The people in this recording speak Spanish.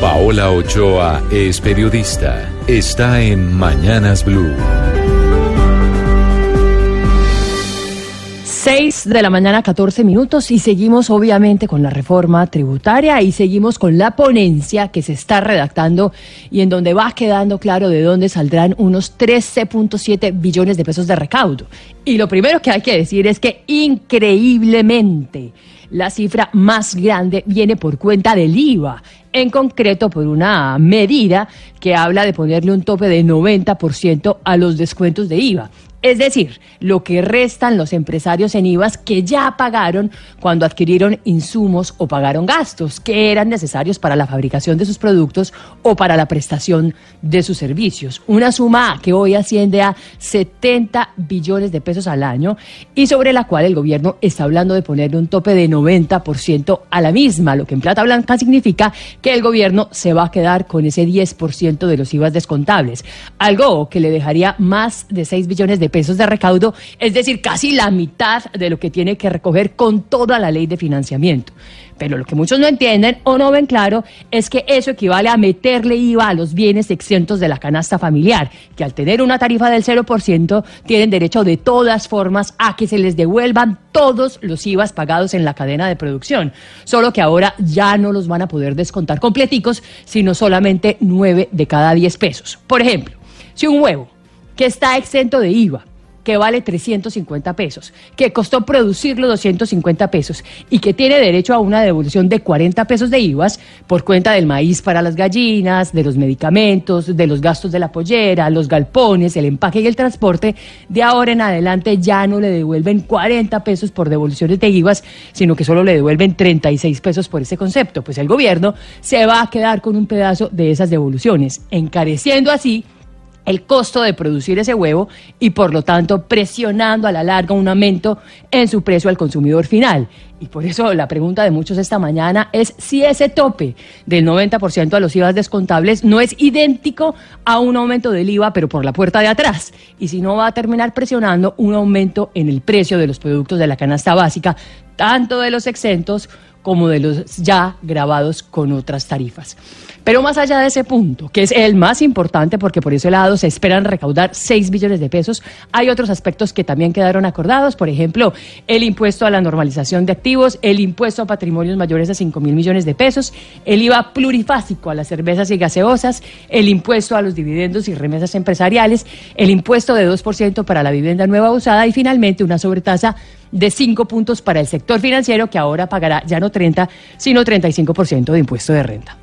Paola Ochoa es periodista. Está en Mañanas Blue. 6 de la mañana, 14 minutos, y seguimos obviamente con la reforma tributaria y seguimos con la ponencia que se está redactando y en donde va quedando claro de dónde saldrán unos 13.7 billones de pesos de recaudo. Y lo primero que hay que decir es que increíblemente la cifra más grande viene por cuenta del IVA, en concreto por una medida que habla de ponerle un tope de 90% a los descuentos de IVA. Es decir, lo que restan los empresarios en IVAs que ya pagaron cuando adquirieron insumos o pagaron gastos que eran necesarios para la fabricación de sus productos o para la prestación de sus servicios. Una suma que hoy asciende a 70 billones de pesos al año y sobre la cual el gobierno está hablando de ponerle un tope de 90% a la misma, lo que en plata blanca significa que el gobierno se va a quedar con ese 10% de los IVAs descontables, algo que le dejaría más de 6 billones de pesos de recaudo, es decir, casi la mitad de lo que tiene que recoger con toda la ley de financiamiento. Pero lo que muchos no entienden o no ven claro es que eso equivale a meterle IVA a los bienes exentos de la canasta familiar, que al tener una tarifa del 0% tienen derecho de todas formas a que se les devuelvan todos los IVAs pagados en la cadena de producción. Solo que ahora ya no los van a poder descontar completicos, sino solamente 9 de cada 10 pesos. Por ejemplo, si un huevo que está exento de IVA que vale 350 pesos, que costó producirlo 250 pesos y que tiene derecho a una devolución de 40 pesos de IVAs por cuenta del maíz para las gallinas, de los medicamentos, de los gastos de la pollera, los galpones, el empaque y el transporte, de ahora en adelante ya no le devuelven 40 pesos por devoluciones de IVAs, sino que solo le devuelven 36 pesos por ese concepto. Pues el gobierno se va a quedar con un pedazo de esas devoluciones, encareciendo así el costo de producir ese huevo y por lo tanto presionando a la larga un aumento en su precio al consumidor final. Y por eso la pregunta de muchos esta mañana es si ese tope del 90% a los IVA descontables no es idéntico a un aumento del IVA, pero por la puerta de atrás. Y si no va a terminar presionando un aumento en el precio de los productos de la canasta básica, tanto de los exentos como de los ya grabados con otras tarifas. Pero más allá de ese punto, que es el más importante porque por ese lado se esperan recaudar 6 billones de pesos, hay otros aspectos que también quedaron acordados, por ejemplo, el impuesto a la normalización de activos, el impuesto a patrimonios mayores a 5 mil millones de pesos, el IVA plurifásico a las cervezas y gaseosas, el impuesto a los dividendos y remesas empresariales, el impuesto de 2% para la vivienda nueva usada y finalmente una sobretasa de 5 puntos para el sector financiero que ahora pagará ya no 30, sino 35% de impuesto de renta.